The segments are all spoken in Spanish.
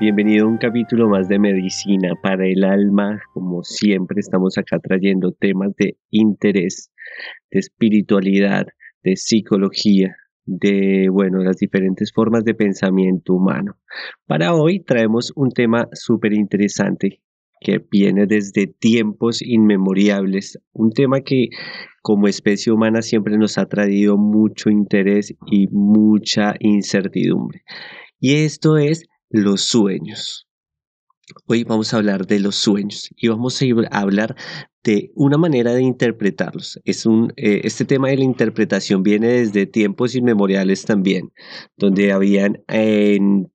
Bienvenido a un capítulo más de Medicina para el Alma. Como siempre estamos acá trayendo temas de interés, de espiritualidad, de psicología, de, bueno, las diferentes formas de pensamiento humano. Para hoy traemos un tema súper interesante que viene desde tiempos inmemoriales, un tema que como especie humana siempre nos ha traído mucho interés y mucha incertidumbre. Y esto es los sueños. Hoy vamos a hablar de los sueños y vamos a hablar de una manera de interpretarlos. Es un, eh, este tema de la interpretación viene desde tiempos inmemoriales también, donde habían en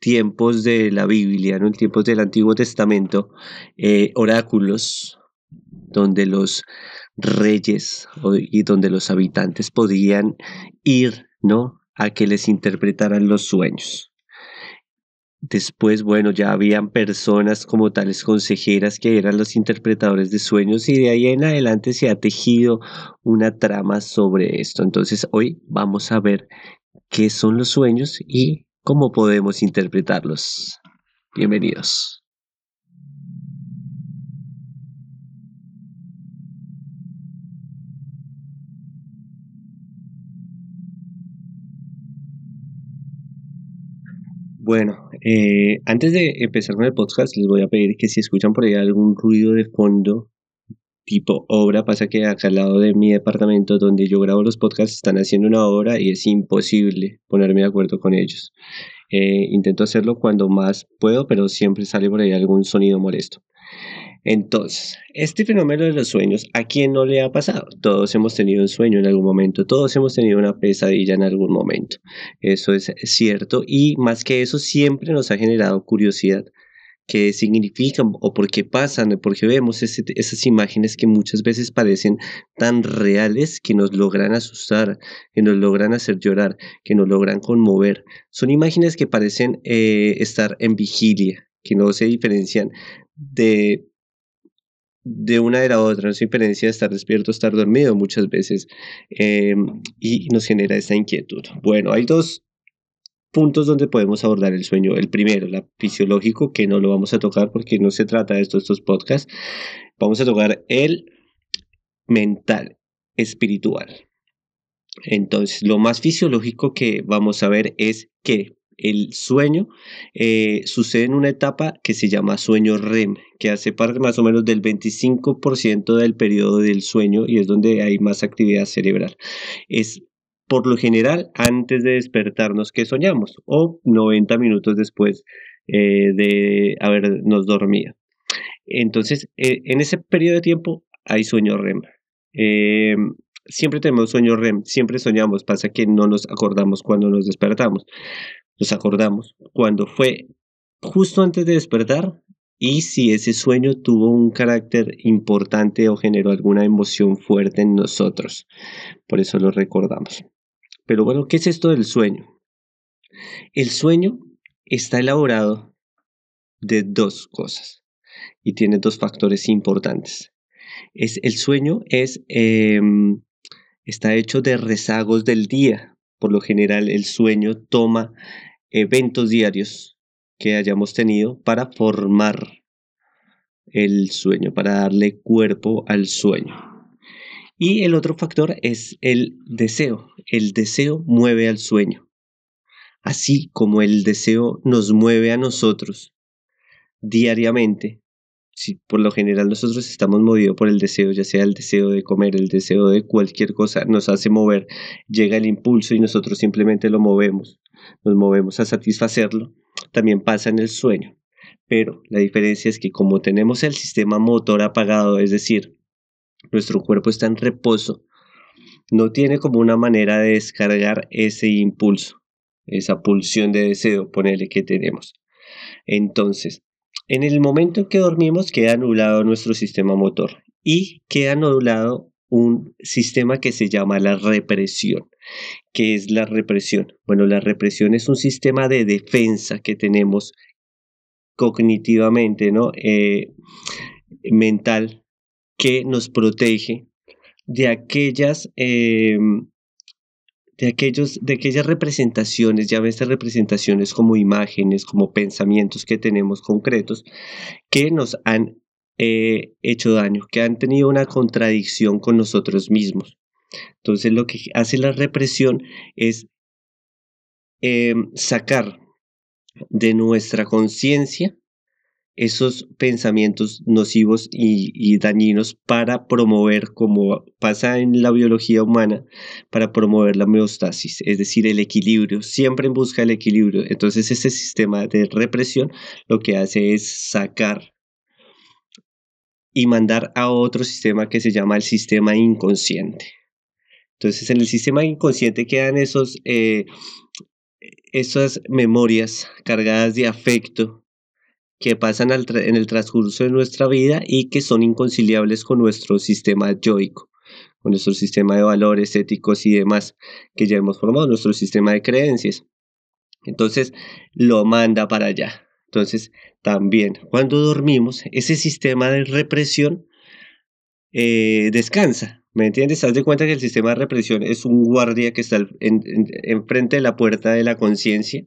tiempos de la Biblia, en tiempos del Antiguo Testamento, eh, oráculos donde los reyes y donde los habitantes podían ir, ¿no? A que les interpretaran los sueños. Después, bueno, ya habían personas como tales consejeras que eran los interpretadores de sueños y de ahí en adelante se ha tejido una trama sobre esto. Entonces hoy vamos a ver qué son los sueños y cómo podemos interpretarlos. Bienvenidos. Bueno, eh, antes de empezar con el podcast, les voy a pedir que si escuchan por ahí algún ruido de fondo, tipo obra, pasa que acá al lado de mi departamento donde yo grabo los podcasts están haciendo una obra y es imposible ponerme de acuerdo con ellos. Eh, intento hacerlo cuando más puedo, pero siempre sale por ahí algún sonido molesto. Entonces, este fenómeno de los sueños, ¿a quién no le ha pasado? Todos hemos tenido un sueño en algún momento, todos hemos tenido una pesadilla en algún momento. Eso es cierto y más que eso siempre nos ha generado curiosidad. ¿Qué significan o por qué pasan? ¿Por qué vemos esas imágenes que muchas veces parecen tan reales que nos logran asustar, que nos logran hacer llorar, que nos logran conmover? Son imágenes que parecen eh, estar en vigilia, que no se diferencian de de una de la otra, no se diferencia de estar despierto, estar dormido muchas veces em, y nos genera esa inquietud. Bueno, hay dos puntos donde podemos abordar el sueño. El primero, la fisiológico, que no lo vamos a tocar porque no se trata de esto, estos podcasts. Vamos a tocar el mental, espiritual. Entonces, lo más fisiológico que vamos a ver es que el sueño eh, sucede en una etapa que se llama sueño REM, que hace parte más o menos del 25% del periodo del sueño y es donde hay más actividad cerebral. Es por lo general antes de despertarnos que soñamos o 90 minutos después eh, de habernos dormido. Entonces, eh, en ese periodo de tiempo hay sueño REM. siempre tenemos sueño REM, siempre soñamos, pasa que no nos acordamos cuando nos despertamos nos acordamos cuando fue justo antes de despertar y si ese sueño tuvo un carácter importante o generó alguna emoción fuerte en nosotros. Por eso lo recordamos. Pero bueno, ¿qué es esto del sueño? El sueño está elaborado de dos cosas y tiene dos factores importantes. Es, el sueño es, em, está hecho de rezagos del día, por lo general el sueño toma eventos diarios que hayamos tenido para formar el sueño, para darle cuerpo al sueño. Y el otro factor es el deseo. El deseo mueve al sueño. Así como el deseo nos mueve a nosotros diariamente, si por lo general nosotros estamos movidos por el deseo, ya sea el deseo de comer, el deseo de cualquier cosa, nos hace mover, llega el impulso y nosotros simplemente lo movemos, nos movemos a satisfacerlo, también pasa en el sueño. Pero la diferencia es que como tenemos el sistema motor apagado, es decir, nuestro cuerpo está en reposo, no tiene como una manera de descargar ese impulso, esa pulsión de deseo, ponele que tenemos. Entonces, en el momento en que dormimos queda anulado nuestro sistema motor y queda anulado un sistema que se llama la represión. ¿Qué es la represión? Bueno, la represión es un sistema de defensa que tenemos cognitivamente, ¿no? Eh, mental, que nos protege de aquellas, em, de, aquellos, de aquellas representaciones, ya ves, representaciones como imágenes, como pensamientos que tenemos concretos, que nos han eh, hecho daño, que han tenido una contradicción con nosotros mismos. Entonces lo que hace la represión es em, sacar de nuestra conciencia esos pensamientos nocivos y, dañinos para promover, como pasa en la biología humana, para promover la homeostasis, es decir, el equilibrio, siempre en busca del equilibrio. Entonces ese sistema de represión lo que hace es sacar y mandar a otro sistema que se llama el sistema inconsciente. Entonces en el sistema inconsciente quedan esos, eh, esas memorias cargadas de afecto, que pasan en el transcurso de nuestra vida y que son inconciliables con nuestro sistema yoico, con nuestro sistema de valores éticos y demás que ya hemos formado, nuestro sistema de creencias. Entonces lo manda para allá. Entonces también cuando dormimos, ese sistema de represión eh, descansa. ¿Me entiendes? Haz de cuenta que el sistema de represión es un guardia que está enfrente de la puerta de la conciencia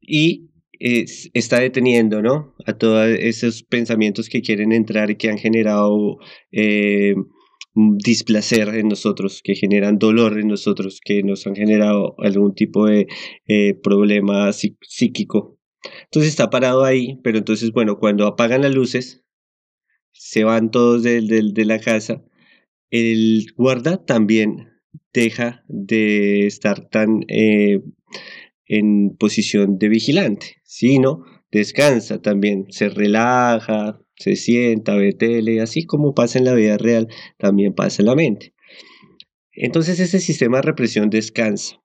y está deteniendo, ¿no? A todos esos pensamientos que quieren entrar y que han generado eh, displacer en nosotros, que generan dolor en nosotros, que nos han generado algún tipo de eh, problema psíquico. Entonces está parado ahí, pero entonces, bueno, cuando apagan las luces, se van todos de, la casa, el guarda también deja de estar tan eh, en posición de vigilante, sino descansa también, se relaja, se sienta, ve tele, así como pasa en la vida real, también pasa en la mente. Entonces ese sistema de represión descansa.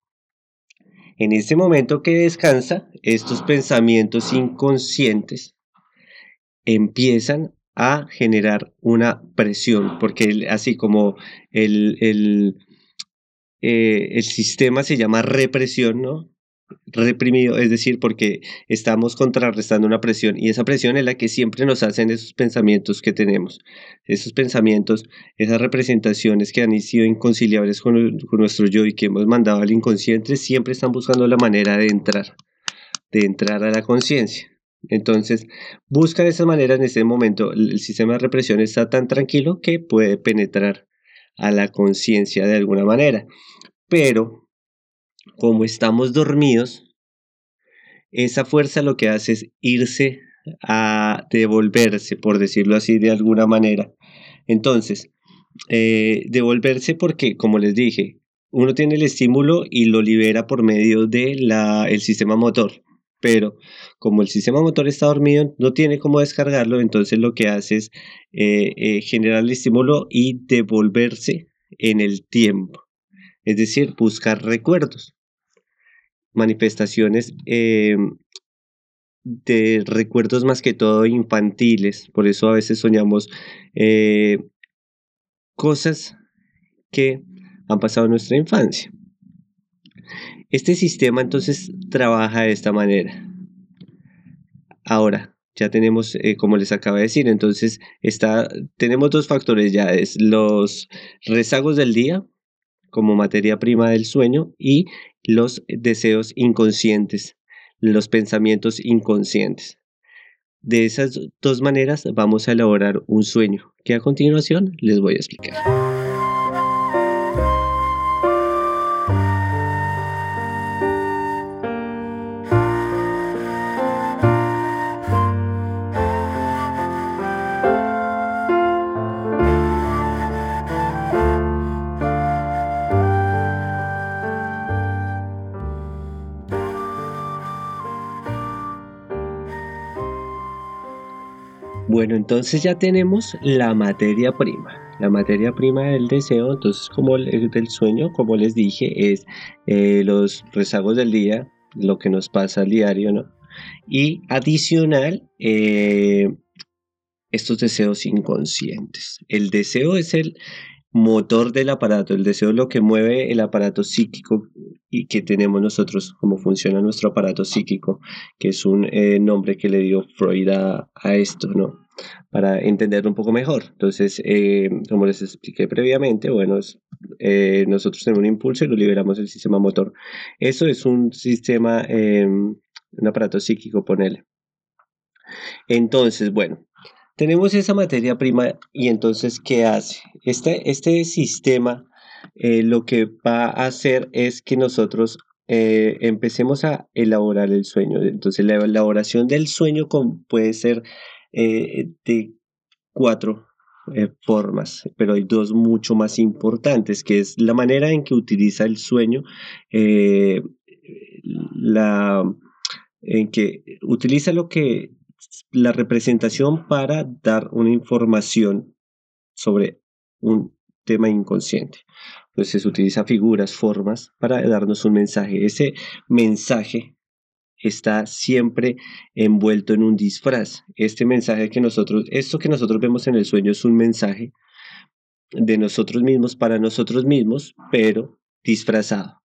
En este momento que descansa, estos pensamientos inconscientes empiezan a generar una presión, porque así como el, el, eh, el sistema se llama represión, ¿no? Reprimido, es decir, porque estamos contrarrestando una presión y esa presión es la que siempre nos hacen esos pensamientos que tenemos, esos pensamientos, esas representaciones que han sido inconciliables con, nuestro yo y que hemos mandado al inconsciente, siempre están buscando la manera de entrar, de entrar a la conciencia. Entonces, buscan esa manera en este momento, el sistema de represión está tan tranquilo que puede penetrar a la conciencia de alguna manera. Pero como estamos dormidos, esa fuerza lo que hace es irse a devolverse, por decirlo así de alguna manera. Entonces, eh, devolverse porque, como les dije, uno tiene el estímulo y lo libera por medio del el sistema motor. Pero como el sistema motor está dormido, no tiene cómo descargarlo, entonces lo que hace es eh, eh, generar el estímulo y devolverse en el tiempo es decir, buscar recuerdos, manifestaciones eh, de recuerdos más que todo infantiles, por eso a veces soñamos eh, cosas que han pasado en nuestra infancia. Este sistema entonces trabaja de esta manera. Ahora, ya tenemos, eh, como les acaba de decir, entonces está, tenemos dos factores ya, es los rezagos del día, como materia prima del sueño y los deseos inconscientes, los pensamientos inconscientes. De esas dos maneras vamos a elaborar un sueño que a continuación les voy a explicar. Bueno, entonces ya tenemos la materia prima. La materia prima del deseo, entonces como el del sueño, como les dije, es eh, los rezagos del día, lo que nos pasa al diario, ¿no? Y adicional, eh, estos deseos inconscientes. El deseo es el motor del aparato, el deseo es lo que mueve el aparato psíquico y que tenemos nosotros, cómo funciona nuestro aparato psíquico, que es un eh, nombre que le dio Freud a, esto, ¿no? Para entender un poco mejor. Entonces, eh, como les expliqué previamente, bueno, eh, nosotros tenemos un impulso y lo liberamos del sistema motor. Eso es un sistema, em, un aparato psíquico, ponele. Entonces, bueno, tenemos esa materia prima y entonces, ¿qué hace? Este, este sistema eh, lo que va a hacer es que nosotros eh, empecemos a elaborar el sueño. Entonces, la elaboración del sueño puede ser eh, de cuatro formas, pero hay dos mucho más importantes, que es la manera en que utiliza el sueño, la, en que utiliza lo que la representación para dar una información sobre un tema inconsciente. Entonces utiliza figuras, formas para darnos un mensaje. Ese mensaje está siempre envuelto en un disfraz. Este mensaje que nosotros, esto que nosotros vemos en el sueño es un mensaje de nosotros mismos para nosotros mismos, pero disfrazado.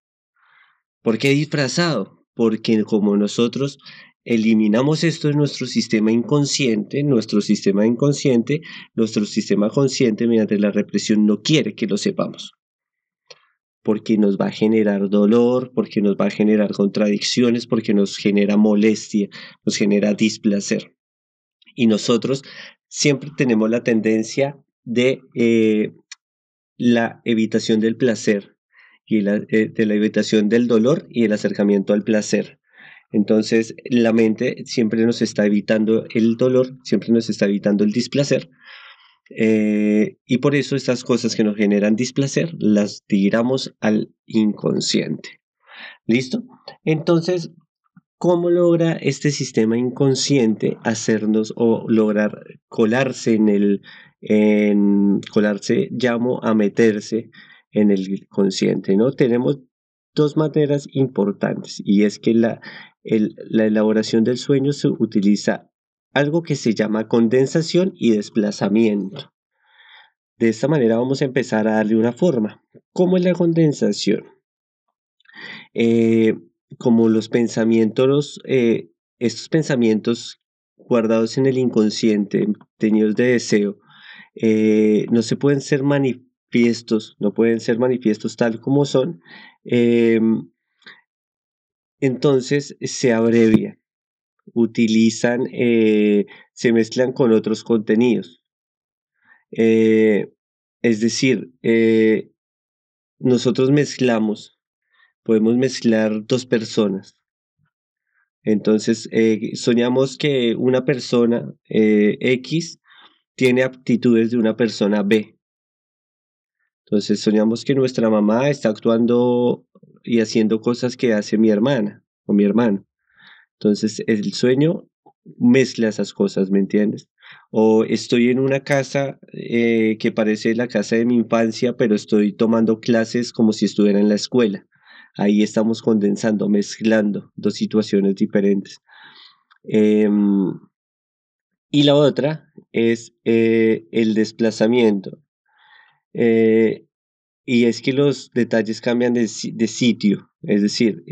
¿Por qué disfrazado? Porque como nosotros eliminamos esto de nuestro sistema inconsciente, nuestro sistema inconsciente, nuestro sistema consciente mediante la represión no quiere que lo sepamos. Porque nos va a generar dolor, porque nos va a generar contradicciones, porque nos genera molestia, nos genera displacer. Y nosotros siempre tenemos la tendencia de eh, la evitación del placer y eh, de la evitación del dolor y el acercamiento al placer. Entonces, la mente siempre nos está evitando el dolor, siempre nos está evitando el displacer. Eh, y por eso estas cosas que nos generan displacer las tiramos al inconsciente. ¿Listo? Entonces, ¿cómo logra este sistema inconsciente hacernos o lograr colarse en el, en colarse, llamo a meterse en el consciente, ¿no? Tenemos dos maneras importantes y es que la, la elaboración del sueño se utiliza algo que se llama condensación y desplazamiento. De esta manera vamos a empezar a darle una forma. ¿Cómo es la condensación? Eh, como los pensamientos, eh, estos pensamientos guardados en el inconsciente, tenidos de deseo, eh, no se pueden ser manifiestos, no pueden ser manifiestos tal como son, entonces se abrevian, utilizan, eh, se mezclan con otros contenidos. Eh, es decir, eh, nosotros mezclamos, podemos mezclar dos personas. Entonces, soñamos que una persona X tiene aptitudes de una persona B. Entonces, soñamos que nuestra mamá está actuando y haciendo cosas que hace mi hermana o mi hermano. Entonces el sueño mezcla esas cosas, ¿me entiendes? O estoy en una casa eh, que parece la casa de mi infancia, pero estoy tomando clases como si estuviera en la escuela. Ahí estamos condensando, mezclando dos situaciones diferentes. Em, y la otra es eh, el desplazamiento. Eh, y es que los detalles cambian de, sitio, es decir,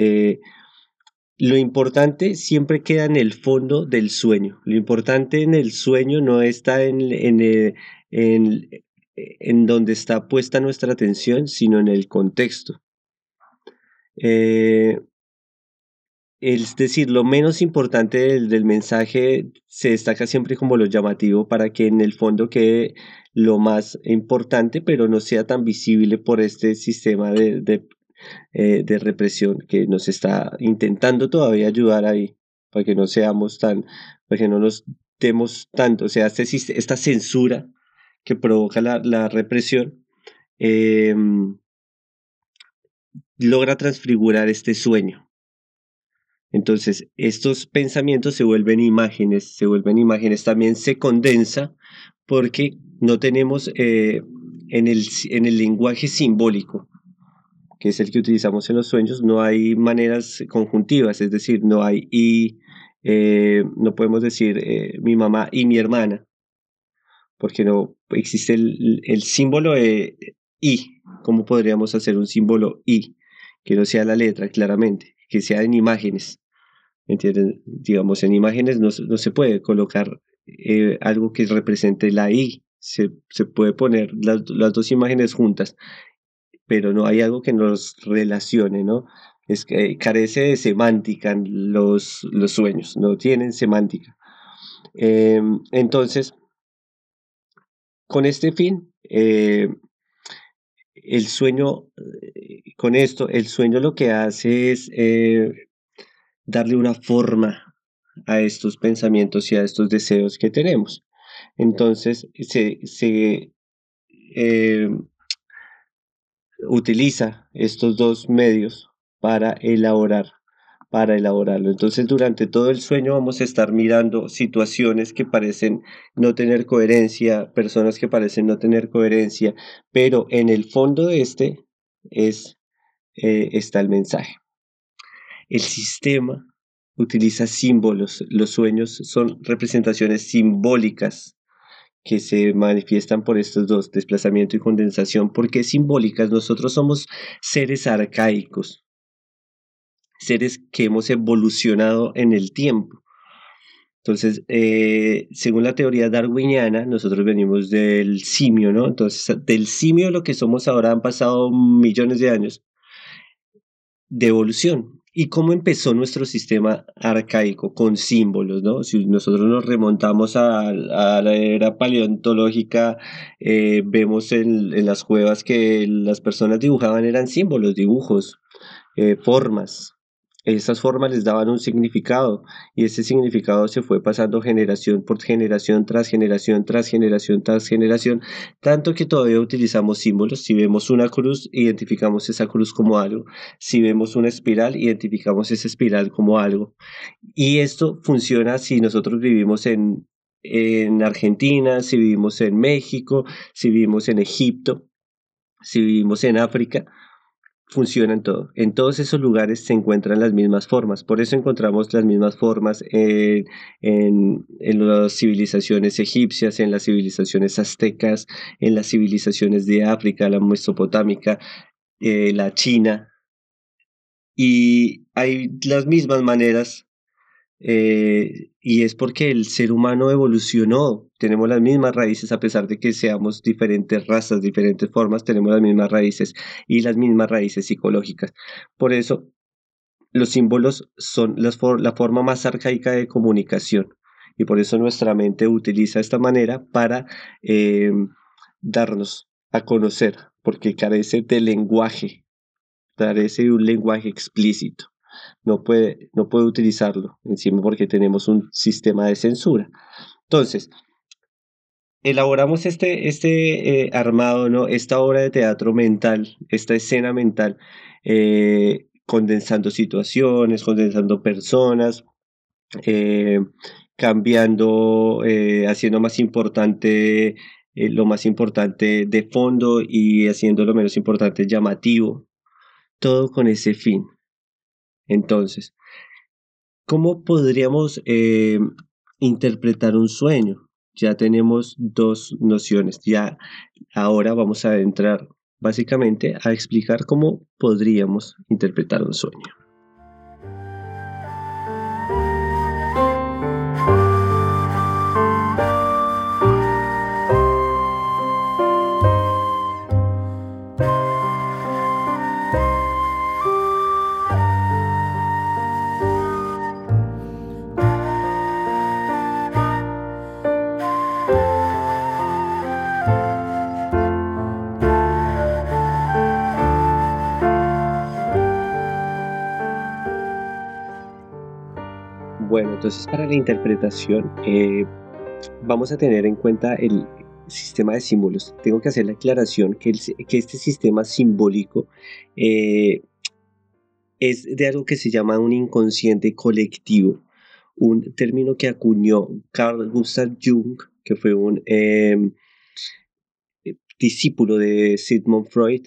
lo importante siempre queda en el fondo del sueño. Lo importante en el sueño no está en, en, eh, en, donde está puesta nuestra atención, sino en el contexto. Eh, es decir, lo menos importante del, mensaje se destaca siempre como lo llamativo para que en el fondo quede lo más importante, pero no sea tan visible por este sistema de, de, eh, represión que nos está intentando todavía ayudar ahí, para que no seamos tan, para que no nos demos tanto, o sea, este, esta censura que provoca la, represión. Em, logra transfigurar este sueño entonces, estos pensamientos se vuelven imágenes, se vuelven imágenes, también se condensa porque no tenemos eh, en, el, en el lenguaje simbólico, que es el que utilizamos en los sueños, no hay maneras conjuntivas, es decir, no hay y, eh, no podemos decir eh, mi mamá y mi hermana, porque no existe el, el símbolo de y. ¿Cómo podríamos hacer un símbolo y? Que no sea la letra, claramente, que sea en imágenes. ¿entienden? Digamos, en imágenes no, se puede colocar eh, algo que represente la I. Se, puede poner las, dos imágenes juntas, pero no hay algo que nos relacione, ¿no? Es que carece de semántica los, los sueños, no tienen semántica. Em, entonces, con este fin, eh, el sueño, eh, con esto, el sueño lo que hace es darle una forma a estos pensamientos y a estos deseos que tenemos. Entonces se, eh, utiliza estos dos medios para elaborar para elaborarlo. Entonces, durante todo el sueño vamos a estar mirando situaciones que parecen no tener coherencia, personas que parecen no tener coherencia, pero en el fondo de este es, eh, está el mensaje. El sistema utiliza símbolos. Los sueños son representaciones simbólicas que se manifiestan por estos dos, desplazamiento y condensación. ¿Por qué simbólicas? Nosotros somos seres arcaicos, seres que hemos evolucionado en el tiempo. Entonces, eh, según la teoría darwiniana, nosotros venimos del simio, ¿no? Entonces, del simio lo que somos ahora han pasado millones de años de evolución. ¿Y cómo empezó nuestro sistema arcaico con símbolos? ¿no? Si nosotros nos remontamos a, la era paleontológica, eh, vemos en, las cuevas que las personas dibujaban eran símbolos, dibujos, eh, formas. Esas formas les daban un significado y ese significado se fue pasando generación por generación, tras generación, tras generación, tras generación, tanto que todavía utilizamos símbolos. Si vemos una cruz, identificamos esa cruz como algo. Si vemos una espiral, identificamos esa espiral como algo. Y esto funciona si nosotros vivimos en, en Argentina, si vivimos en México, si vivimos en Egipto, si vivimos en África funciona en todo. En todos esos lugares se encuentran las mismas formas. Por eso encontramos las mismas formas en, las civilizaciones egipcias, en las civilizaciones aztecas, en las civilizaciones de África, la mesopotámica, eh, la china. Y hay las mismas maneras eh, y es porque el ser humano evolucionó, tenemos las mismas raíces a pesar de que seamos diferentes razas, diferentes formas, tenemos las mismas raíces y las mismas raíces psicológicas. Por eso, los símbolos son la forma más arcaica de comunicación y por eso nuestra mente utiliza esta manera para eh, darnos a conocer, porque carece de lenguaje, carece de un lenguaje explícito no puede, no puede utilizarlo encima porque tenemos un sistema de censura. Entonces, elaboramos este, este eh, armado, ¿no? esta obra de teatro mental, esta escena mental, eh, condensando situaciones, condensando personas, eh, cambiando, haciendo más importante lo más importante de fondo y haciendo lo menos importante llamativo, todo con ese fin. Entonces, ¿cómo podríamos interpretar un sueño? Ya tenemos dos nociones. Ya ahora vamos a entrar básicamente a explicar cómo podríamos interpretar un sueño. Entonces, para la interpretación, eh, vamos a tener en cuenta el sistema de símbolos. Tengo que hacer la aclaración que, este sistema simbólico eh, es de algo que se llama un inconsciente colectivo, un término que acuñó Carl Gustav Jung, que fue un em, discípulo de Sigmund Freud,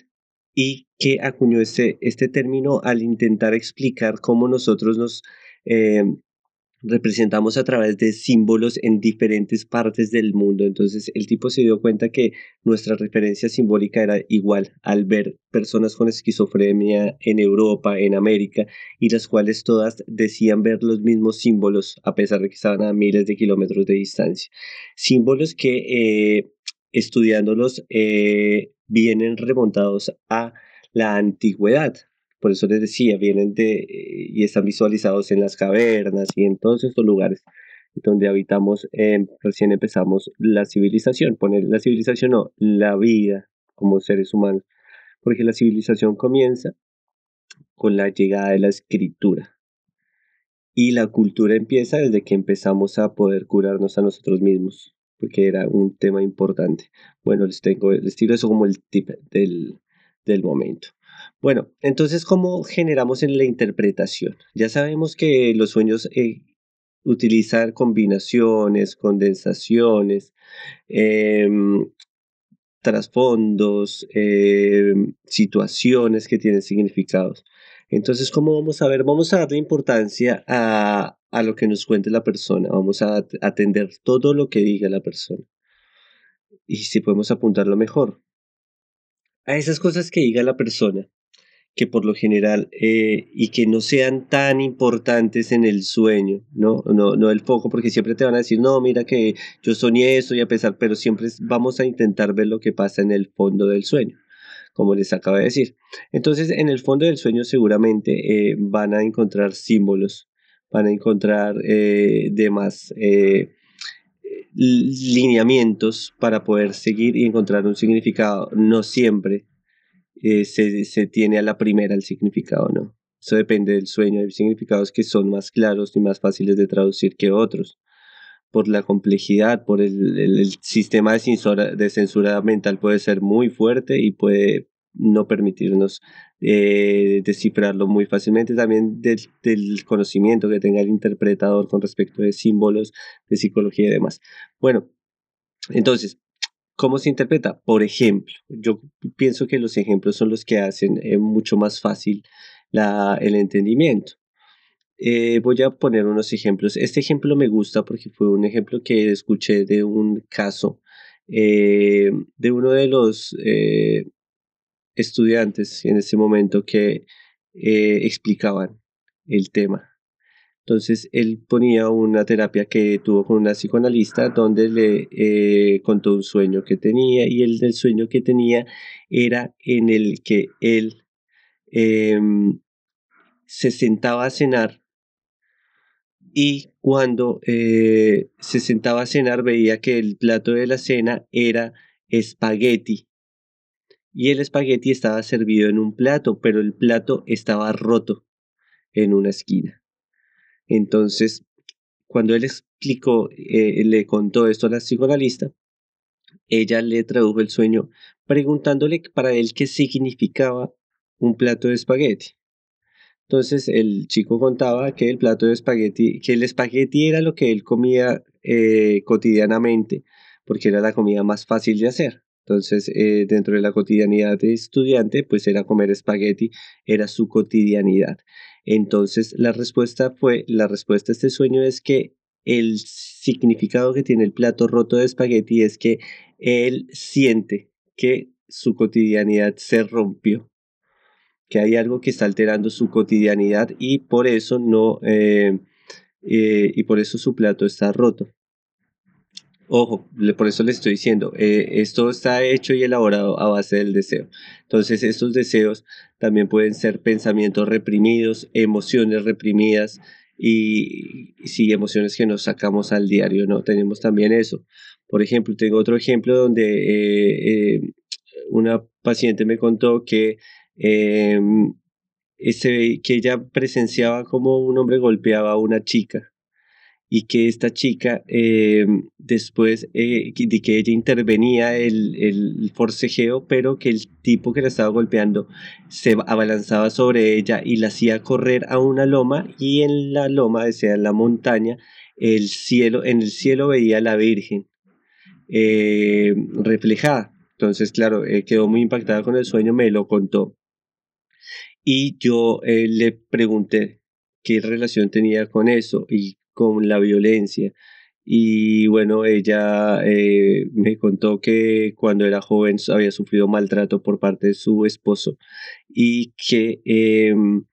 y que acuñó este, este término al intentar explicar cómo nosotros nos em, representamos a través de símbolos en diferentes partes del mundo. Entonces el tipo se dio cuenta que nuestra referencia simbólica era igual al ver personas con esquizofrenia en Europa, en América, y las cuales todas decían ver los mismos símbolos a pesar de que estaban a miles de kilómetros de distancia. Símbolos que eh, estudiándolos eh, vienen remontados a la antigüedad, por eso les decía, vienen de y están visualizados en las cavernas y en todos estos lugares donde habitamos, em, recién empezamos la civilización, poner la civilización no, la vida como seres humanos, porque la civilización comienza con la llegada de la escritura y la cultura empieza desde que empezamos a poder curarnos a nosotros mismos, porque era un tema importante. Bueno, les tengo, les tiro eso como el tip del, del momento. Bueno, entonces, ¿cómo generamos en la interpretación? Ya sabemos que los sueños eh, utilizan combinaciones, condensaciones, em, trasfondos, em, situaciones que tienen significados. Entonces, ¿cómo vamos a ver? Vamos a darle importancia a, a lo que nos cuente la persona. Vamos a atender todo lo que diga la persona. Y si podemos apuntarlo mejor. A esas cosas que diga la persona que por lo general eh, y que no sean tan importantes en el sueño, ¿no? ¿no? No el foco, porque siempre te van a decir, no, mira que yo soñé eso y a pesar, pero siempre vamos a intentar ver lo que pasa en el fondo del sueño, como les acabo de decir. Entonces, en el fondo del sueño seguramente eh, van a encontrar símbolos, van a encontrar eh, demás lineamientos para poder seguir y encontrar un significado, no siempre eh, se, tiene a la primera el significado, ¿no? Eso depende del sueño. Hay significados que son más claros y más fáciles de traducir que otros. Por la complejidad, por el, sistema de censura, de censura mental puede ser muy fuerte y puede no permitirnos eh, descifrarlo muy fácilmente. También del, del, conocimiento que tenga el interpretador con respecto de símbolos, de psicología y demás. Bueno, entonces, ¿Cómo se interpreta? Por ejemplo, yo pienso que los ejemplos son los que hacen eh, mucho más fácil el entendimiento. Eh, voy a poner unos ejemplos. Este ejemplo me gusta porque fue un ejemplo que escuché de un caso eh, de uno de los estudiantes en ese momento que explicaban el tema. Entonces él ponía una terapia que tuvo con una psicoanalista donde le eh, contó un sueño que tenía y el sueño que tenía era en el que él em, se sentaba a cenar y cuando eh, se sentaba a cenar veía que el plato de la cena era espagueti y el espagueti estaba servido en un plato, pero el plato estaba roto en una esquina. Entonces, cuando él explicó, eh, le contó esto a la psicoanalista, ella le tradujo el sueño preguntándole para él qué significaba un plato de espagueti. Entonces el chico contaba que el plato de espagueti, que el espagueti era lo que él comía eh, cotidianamente, porque era la comida más fácil de hacer. Entonces, eh, dentro de la cotidianidad de estudiante, pues era comer espagueti, era su cotidianidad. Entonces, la respuesta fue, la respuesta a este sueño es que el significado que tiene el plato roto de espagueti es que él siente que su cotidianidad se rompió, que hay algo que está alterando su cotidianidad y por eso no, eh, eh, y por eso su plato está roto. Ojo, por eso le estoy diciendo, eh, esto está hecho y elaborado a base del deseo. Entonces, estos deseos también pueden ser pensamientos reprimidos, emociones reprimidas y, sí, emociones que nos sacamos al diario, ¿no? Tenemos también eso. Por ejemplo, tengo otro ejemplo donde eh, eh, una paciente me contó que, em, que ella presenciaba como un hombre golpeaba a una chica y que esta chica, eh, después eh, de que ella intervenía el, el, forcejeo, pero que el tipo que la estaba golpeando se abalanzaba sobre ella y la hacía correr a una loma y en la loma, o sea, en la montaña, el cielo, en el cielo veía a la Virgen eh, reflejada. Entonces, claro, quedó muy impactada con el sueño, me lo contó. Y yo le pregunté qué relación tenía con eso y con la violencia. Y bueno, ella eh, me contó que cuando era joven había sufrido maltrato por parte de su esposo y que em,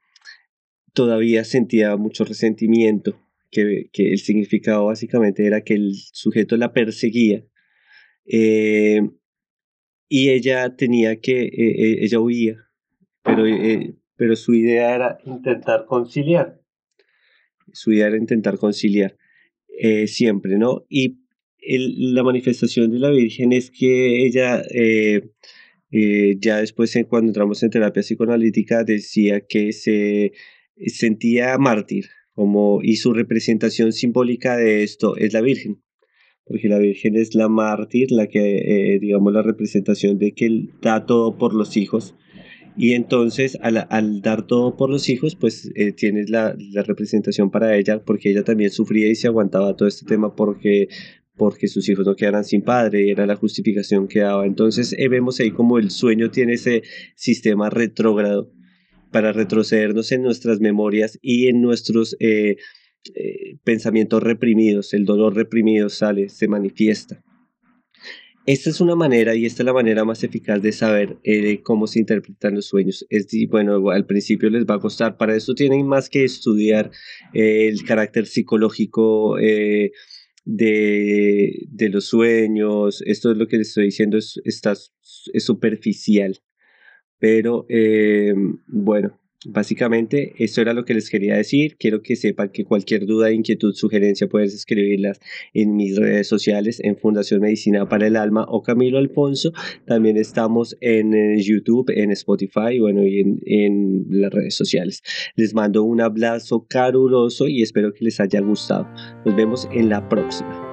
todavía sentía mucho resentimiento, que, el significado básicamente era que el sujeto la perseguía eh, y ella tenía que, eh, ella huía, pero, pero su idea era intentar conciliar. Su idea era intentar conciliar. Eh, siempre, ¿no? Y la manifestación de la Virgen es que ella, eh, eh, ya después cuando entramos en terapia psicoanalítica, decía que se sentía mártir, como, y su representación simbólica de esto es la Virgen, porque la Virgen es la mártir, la que, digamos, la representación de que él da todo por los hijos, y entonces al, dar todo por los hijos, pues eh, tienes la, representación para ella, porque ella también sufría y se aguantaba todo este tema porque, porque sus hijos no quedaran sin padre era la justificación que daba. Entonces eh, vemos ahí como el sueño tiene ese sistema retrógrado para retrocedernos en nuestras memorias y en nuestros eh, pensamientos reprimidos. El dolor reprimido sale, se manifiesta. Esta es una manera y esta es la manera más eficaz de saber eh, cómo se interpretan los sueños. Es bueno, al principio les va a costar, para eso tienen más que estudiar eh, el carácter psicológico eh, de, los sueños. Esto es lo que les estoy diciendo, es superficial. Pero bueno, Básicamente, eso era lo que les quería decir. Quiero que sepan que cualquier duda, inquietud, sugerencia puedes escribirlas en mis redes sociales, en Fundación Medicina para el Alma o Camilo Alfonso. También estamos en eh, YouTube, en Spotify, bueno, y en, en las redes sociales. Les mando un abrazo caruloso y espero que les haya gustado. Nos vemos en la próxima.